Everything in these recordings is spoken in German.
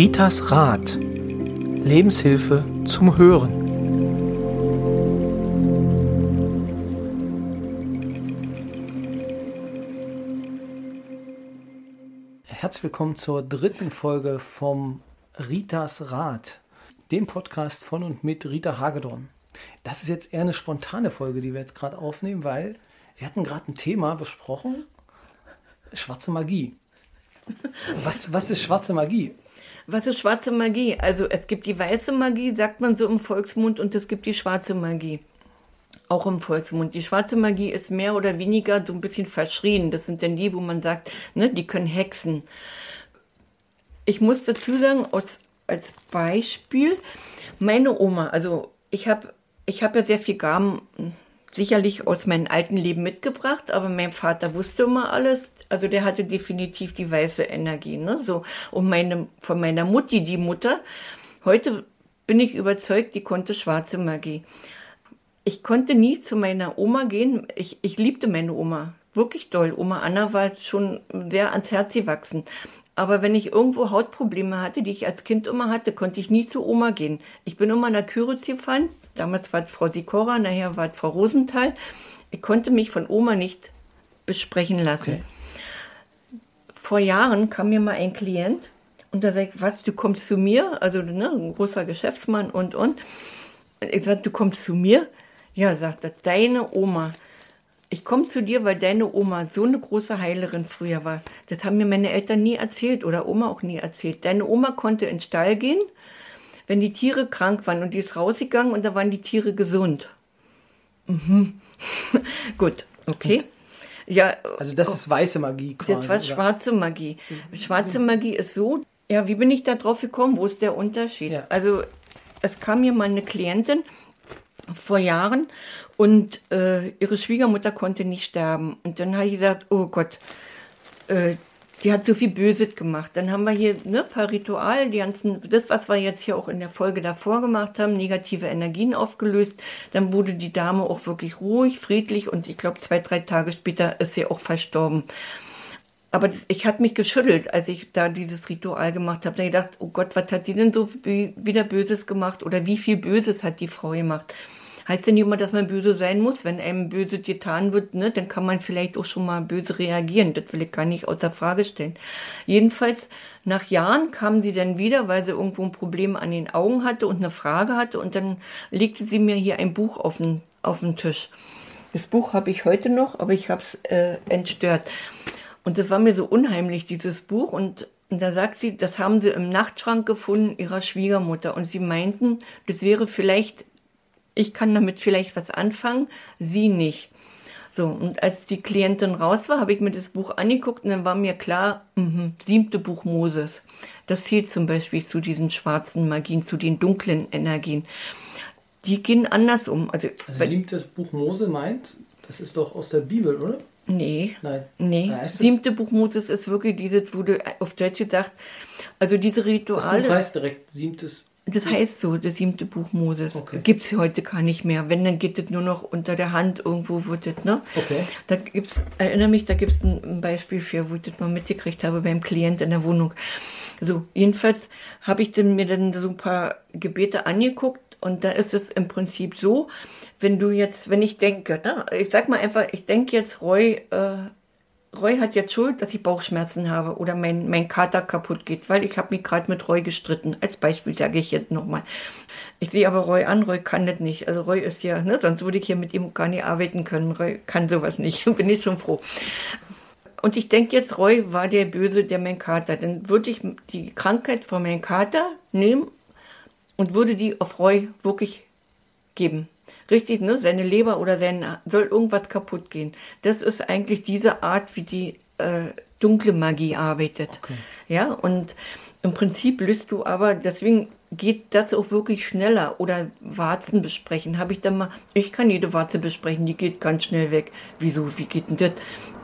Ritas Rat. Lebenshilfe zum Hören. Herzlich willkommen zur dritten Folge vom Ritas Rat, dem Podcast von und mit Rita Hagedorn. Das ist jetzt eher eine spontane Folge, die wir jetzt gerade aufnehmen, weil wir hatten gerade ein Thema besprochen, schwarze Magie. Was, was ist schwarze Magie? Was ist schwarze Magie? Also es gibt die weiße Magie, sagt man so im Volksmund, und es gibt die schwarze Magie. Auch im Volksmund. Die schwarze Magie ist mehr oder weniger so ein bisschen verschrien. Das sind dann die, wo man sagt, ne, die können hexen. Ich muss dazu sagen, aus, als Beispiel, meine Oma, also ich habe ich hab ja sehr viel Gaben sicherlich aus meinem alten Leben mitgebracht, aber mein Vater wusste immer alles. Also der hatte definitiv die weiße Energie, ne? So und meine von meiner Mutti, die Mutter. Heute bin ich überzeugt, die konnte schwarze Magie. Ich konnte nie zu meiner Oma gehen. Ich, ich liebte meine Oma wirklich doll. Oma Anna war schon sehr ans Herz gewachsen. Aber wenn ich irgendwo Hautprobleme hatte, die ich als Kind immer hatte, konnte ich nie zu Oma gehen. Ich bin immer nach Küritz gefahren. Damals war es Frau Sikora, nachher war es Frau Rosenthal. Ich konnte mich von Oma nicht besprechen lassen. Okay. Vor Jahren kam mir mal ein Klient und da sagt, was, du kommst zu mir? Also ne, ein großer Geschäftsmann und und. Ich sagte, du kommst zu mir? Ja, sagt er, deine Oma ich komme zu dir, weil deine Oma so eine große Heilerin früher war. Das haben mir meine Eltern nie erzählt oder Oma auch nie erzählt. Deine Oma konnte in den Stall gehen, wenn die Tiere krank waren und die ist rausgegangen und da waren die Tiere gesund. Mhm. Gut, okay. Ja, also das ist weiße Magie quasi. Das war schwarze Magie. Schwarze Magie ist so, ja, wie bin ich da drauf gekommen? Wo ist der Unterschied? Ja. Also es kam mir mal eine Klientin vor Jahren und äh, ihre Schwiegermutter konnte nicht sterben. Und dann habe ich gesagt, oh Gott, äh, die hat so viel Böses gemacht. Dann haben wir hier ne, paar Ritual, die ganzen, das, was wir jetzt hier auch in der Folge davor gemacht haben, negative Energien aufgelöst. Dann wurde die Dame auch wirklich ruhig, friedlich und ich glaube, zwei, drei Tage später ist sie auch verstorben. Aber das, ich hatte mich geschüttelt, als ich da dieses Ritual gemacht habe. Da gedacht, oh Gott, was hat die denn so wieder Böses gemacht? Oder wie viel Böses hat die Frau gemacht? Heißt nicht immer, dass man böse sein muss. Wenn einem böse getan wird, ne, dann kann man vielleicht auch schon mal böse reagieren. Das will ich gar nicht außer Frage stellen. Jedenfalls, nach Jahren kam sie dann wieder, weil sie irgendwo ein Problem an den Augen hatte und eine Frage hatte. Und dann legte sie mir hier ein Buch auf den, auf den Tisch. Das Buch habe ich heute noch, aber ich habe es äh, entstört. Und das war mir so unheimlich, dieses Buch. Und, und da sagt sie, das haben sie im Nachtschrank gefunden ihrer Schwiegermutter. Und sie meinten, das wäre vielleicht ich kann damit vielleicht was anfangen, sie nicht. So, und als die Klientin raus war, habe ich mir das Buch angeguckt und dann war mir klar, mh, siebte Buch Moses. Das zählt zum Beispiel zu diesen schwarzen Magien, zu den dunklen Energien. Die gehen anders um. Also, also siebtes Buch Mose meint, das ist doch aus der Bibel, oder? Nee. Nein. Nee. Na, siebte Buch Moses ist wirklich dieses, wurde auf Deutsch gesagt, also diese Rituale. Das Buch heißt direkt siebtes das heißt so, das siebte Buch Moses. Okay. Gibt es heute gar nicht mehr. Wenn, dann geht es nur noch unter der Hand irgendwo, wird das, ne? Okay. Da gibt's, erinnere mich, da gibt es ein Beispiel für, wo ich das mal mitgekriegt habe beim Klient in der Wohnung. So, jedenfalls habe ich dann mir dann so ein paar Gebete angeguckt und da ist es im Prinzip so, wenn du jetzt, wenn ich denke, ne, ich sag mal einfach, ich denke jetzt, Roy, äh, Roy hat jetzt Schuld, dass ich Bauchschmerzen habe oder mein, mein Kater kaputt geht, weil ich habe mich gerade mit Roy gestritten. Als Beispiel sage ich jetzt nochmal. Ich sehe aber Roy an, Roy kann das nicht. Also Roy ist ja, ne, sonst würde ich hier mit ihm gar nicht arbeiten können. Roy kann sowas nicht. Bin ich schon froh. Und ich denke jetzt, Roy war der Böse, der mein Kater. Dann würde ich die Krankheit von meinem Kater nehmen und würde die auf Roy wirklich geben richtig, ne, seine Leber oder sein, soll irgendwas kaputt gehen. Das ist eigentlich diese Art, wie die äh, dunkle Magie arbeitet. Okay. Ja, und im Prinzip löst du aber, deswegen geht das auch wirklich schneller. Oder Warzen besprechen. Habe ich dann mal, ich kann jede Warze besprechen, die geht ganz schnell weg. Wieso, wie geht denn das?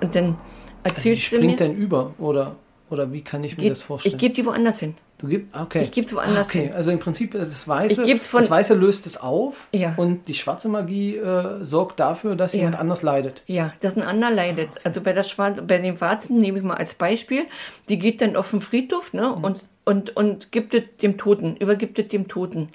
Und dann erzählst also die springt dann über, oder, oder wie kann ich mir das vorstellen? Ich gebe die woanders hin. Du gibst, okay. Ich gebe es woanders okay. hin. Also im Prinzip das Weiße, das Weiße löst es auf ja. und die schwarze Magie äh, sorgt dafür, dass jemand ja. anders leidet. Ja, dass ein anderer leidet. Also bei, der bei den Warzen nehme ich mal als Beispiel, die geht dann auf den Friedhof ne, mhm. und, und, und gibt es dem Toten, übergibt es dem Toten.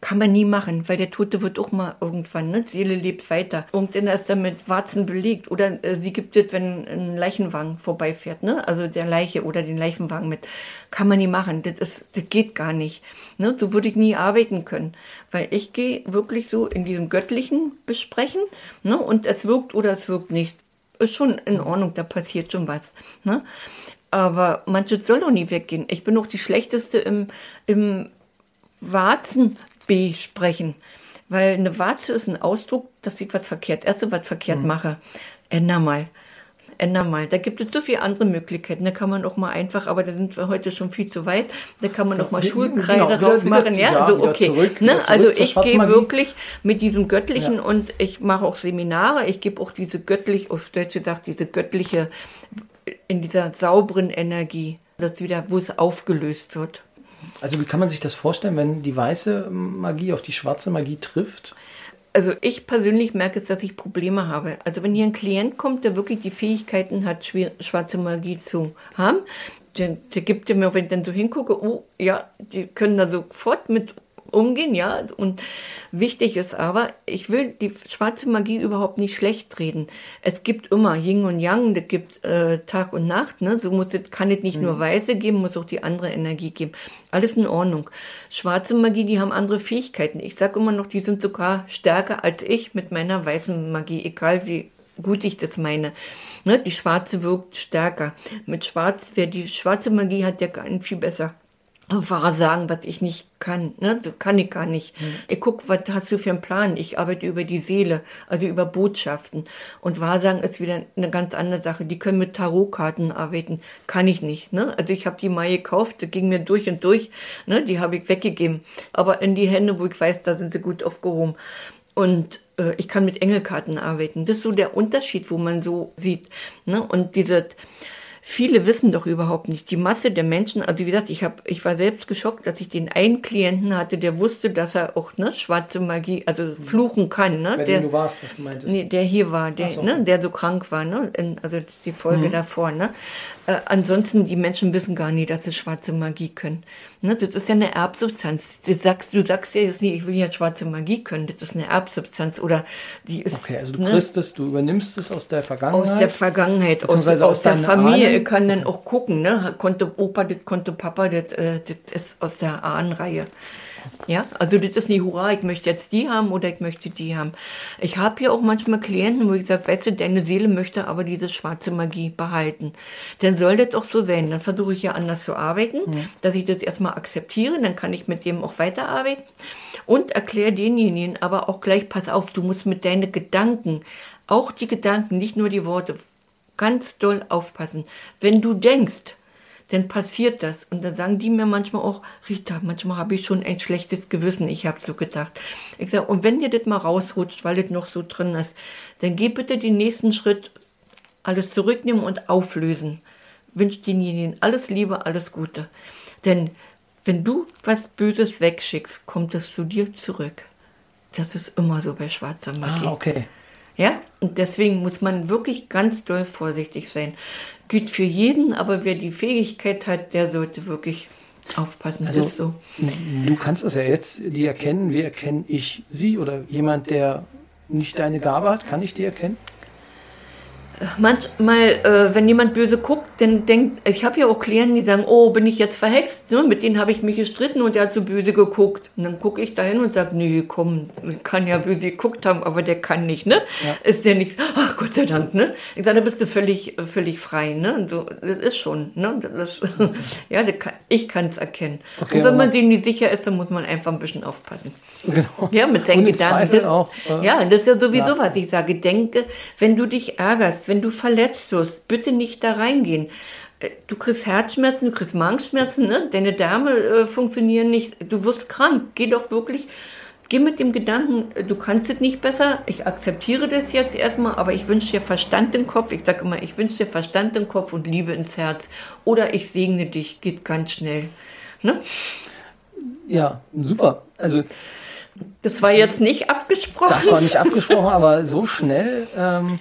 Kann man nie machen, weil der Tote wird auch mal irgendwann, ne? Seele lebt weiter. Irgendeiner ist dann mit Warzen belegt. Oder äh, sie gibt es, wenn ein Leichenwagen vorbeifährt, ne? Also der Leiche oder den Leichenwagen mit. Kann man nie machen. Das, ist, das geht gar nicht. Ne? So würde ich nie arbeiten können. Weil ich gehe wirklich so in diesem göttlichen Besprechen, ne? Und es wirkt oder es wirkt nicht. Ist schon in Ordnung, da passiert schon was. Ne? Aber manches soll doch nie weggehen. Ich bin auch die Schlechteste im, im Warzen besprechen. Weil eine Warze ist ein Ausdruck, dass ich was verkehrt esse, was verkehrt mhm. mache. Änder mal. Änder mal. Da gibt es so viele andere Möglichkeiten. Da kann man auch mal einfach, aber da sind wir heute schon viel zu weit, da kann man auch mal Schulkreide genau, drauf machen. Ja, ja also okay. Zurück, ne? Also ich gehe wirklich mit diesem Göttlichen ja. und ich mache auch Seminare. Ich gebe auch diese göttlich, auf Deutsch gesagt, diese göttliche, in dieser sauberen Energie, das wieder, wo es aufgelöst wird. Also wie kann man sich das vorstellen, wenn die weiße Magie auf die schwarze Magie trifft? Also ich persönlich merke es, dass ich Probleme habe. Also wenn hier ein Klient kommt, der wirklich die Fähigkeiten hat, schwarze Magie zu haben, der, der gibt mir, wenn ich dann so hingucke, oh ja, die können da sofort mit umgehen, ja. Und wichtig ist aber, ich will die schwarze Magie überhaupt nicht schlecht reden. Es gibt immer Yin und Yang, es gibt äh, Tag und Nacht, ne? So muss es, kann es nicht mhm. nur Weiße geben, muss auch die andere Energie geben. Alles in Ordnung. Schwarze Magie, die haben andere Fähigkeiten. Ich sage immer noch, die sind sogar stärker als ich mit meiner weißen Magie, egal wie gut ich das meine. Ne? Die schwarze wirkt stärker. Mit schwarz, wer die schwarze Magie hat, der kann viel besser Fahrer sagen, was ich nicht kann. Ne? So kann ich gar nicht. Mhm. Ich guck, was hast du für einen Plan? Ich arbeite über die Seele, also über Botschaften. Und Wahrsagen ist wieder eine ganz andere Sache. Die können mit Tarotkarten arbeiten. Kann ich nicht. Ne? Also ich habe die mal gekauft, die ging mir durch und durch. Ne? Die habe ich weggegeben. Aber in die Hände, wo ich weiß, da sind sie gut aufgehoben. Und äh, ich kann mit Engelkarten arbeiten. Das ist so der Unterschied, wo man so sieht. Ne? Und diese Viele wissen doch überhaupt nicht. Die Masse der Menschen, also wie gesagt, ich, hab, ich war selbst geschockt, dass ich den einen Klienten hatte, der wusste, dass er auch ne, schwarze Magie, also fluchen kann. Ne? Bei der, du warst, was du meintest. Nee, der hier war, der, so. ne, der so krank war, ne? In, also die Folge mhm. davor. Ne? Äh, ansonsten, die Menschen wissen gar nicht, dass sie schwarze Magie können. Ne, das ist ja eine Erbsubstanz. Du sagst, du sagst ja jetzt nicht, ich will ja schwarze Magie können. Das ist eine Erbsubstanz oder die ist. Okay, also du ne, kriegst es, du übernimmst es aus der Vergangenheit. Aus der Vergangenheit, aus, aus, aus der Familie. Ich kann dann auch gucken, ne? Konnte Opa das, konnte Papa das, äh, das ist aus der Ahnenreihe. Ja, also das ist nicht Hurra, ich möchte jetzt die haben oder ich möchte die haben. Ich habe hier auch manchmal Klienten, wo ich sage, weißt du, deine Seele möchte aber diese schwarze Magie behalten. Dann soll das doch so sein. Dann versuche ich ja anders zu arbeiten, mhm. dass ich das erstmal akzeptiere, dann kann ich mit dem auch weiterarbeiten und erkläre denjenigen aber auch gleich, pass auf, du musst mit deinen Gedanken, auch die Gedanken, nicht nur die Worte, ganz doll aufpassen. Wenn du denkst, dann passiert das. Und dann sagen die mir manchmal auch, Rita, manchmal habe ich schon ein schlechtes Gewissen. Ich habe so gedacht. Ich sage, und wenn dir das mal rausrutscht, weil das noch so drin ist, dann geh bitte den nächsten Schritt, alles zurücknehmen und auflösen. Wünsche denjenigen alles Liebe, alles Gute. Denn wenn du was Böses wegschickst, kommt es zu dir zurück. Das ist immer so bei schwarzer Magie. Ah, okay. Ja, und deswegen muss man wirklich ganz doll vorsichtig sein. Gilt für jeden, aber wer die Fähigkeit hat, der sollte wirklich aufpassen. Also, so. Du kannst es ja jetzt, die erkennen, wie erkenne ich sie oder jemand, der nicht deine Gabe hat, kann ich die erkennen? Manchmal, äh, wenn jemand böse guckt, dann denkt, ich habe ja auch Klienten, die sagen, oh, bin ich jetzt verhext? Ne? Mit denen habe ich mich gestritten und der hat so böse geguckt. Und dann gucke ich dahin und sage, nee, komm, kann ja böse geguckt haben, aber der kann nicht, ne? Ja. Ist der nichts, ach Gott sei Dank, ne? Ich sage, da bist du völlig, völlig frei, ne? Du, das ist schon, ne? Das, ja, kann, ich kann es erkennen. Okay, und wenn man sich nicht sicher ist, dann muss man einfach ein bisschen aufpassen. Genau. Ja, mit deinen Gedanken. auch, äh, ja, das ist ja sowieso, ja. was ich sage. Denke, wenn du dich ärgerst, wenn du verletzt wirst, bitte nicht da reingehen. Äh, du kriegst Herzschmerzen, du kriegst Magenschmerzen, ne? deine Därme äh, funktionieren nicht, du wirst krank. Geh doch wirklich, geh mit dem Gedanken, äh, du kannst es nicht besser, ich akzeptiere das jetzt erstmal, aber ich wünsche dir Verstand im Kopf. Ich sage immer, ich wünsche dir Verstand im Kopf und Liebe ins Herz. Oder ich segne dich, geht ganz schnell. Ne? Ja, super. Also das war jetzt nicht abgesprochen. Das war nicht abgesprochen, aber so schnell. Ähm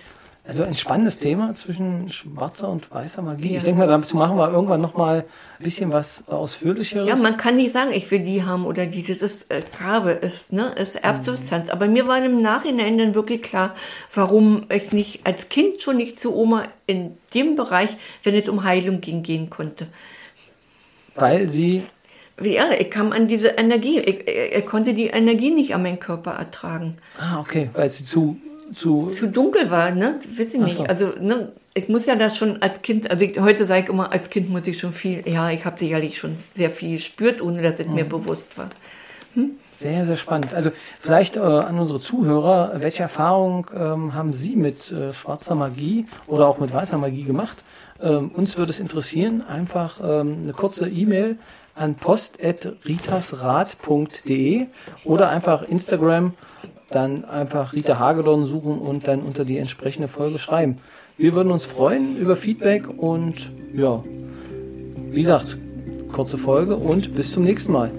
Also ein spannendes Thema zwischen schwarzer und weißer Magie. Ja. Ich denke mal, dazu machen wir irgendwann noch mal ein bisschen was Ausführlicheres. Ja, man kann nicht sagen, ich will die haben oder die. Das ist äh, Farbe, ist, ne, ist Erbsubstanz. Mhm. Aber mir war im Nachhinein dann wirklich klar, warum ich nicht als Kind schon nicht zu Oma in dem Bereich, wenn es um Heilung ging, gehen konnte. Weil sie ja, ich kam an diese Energie. Ich, ich, konnte die Energie nicht an meinen Körper ertragen. Ah, okay, weil sie zu zu, zu dunkel war, ne? Weiß ich nicht. So. Also, ne, ich muss ja das schon als Kind, also ich, heute sage ich immer, als Kind muss ich schon viel, ja, ich habe sicherlich schon sehr viel gespürt, ohne dass es mhm. mir bewusst war. Hm? Sehr, sehr spannend. Also vielleicht äh, an unsere Zuhörer, welche Erfahrung ähm, haben Sie mit äh, schwarzer Magie oder auch mit weißer Magie gemacht? Ähm, uns würde es interessieren, einfach ähm, eine kurze E-Mail an post.ritasrat.de oder einfach Instagram dann einfach Rita Hagedorn suchen und dann unter die entsprechende Folge schreiben. Wir würden uns freuen über Feedback und ja, wie gesagt, kurze Folge und bis zum nächsten Mal.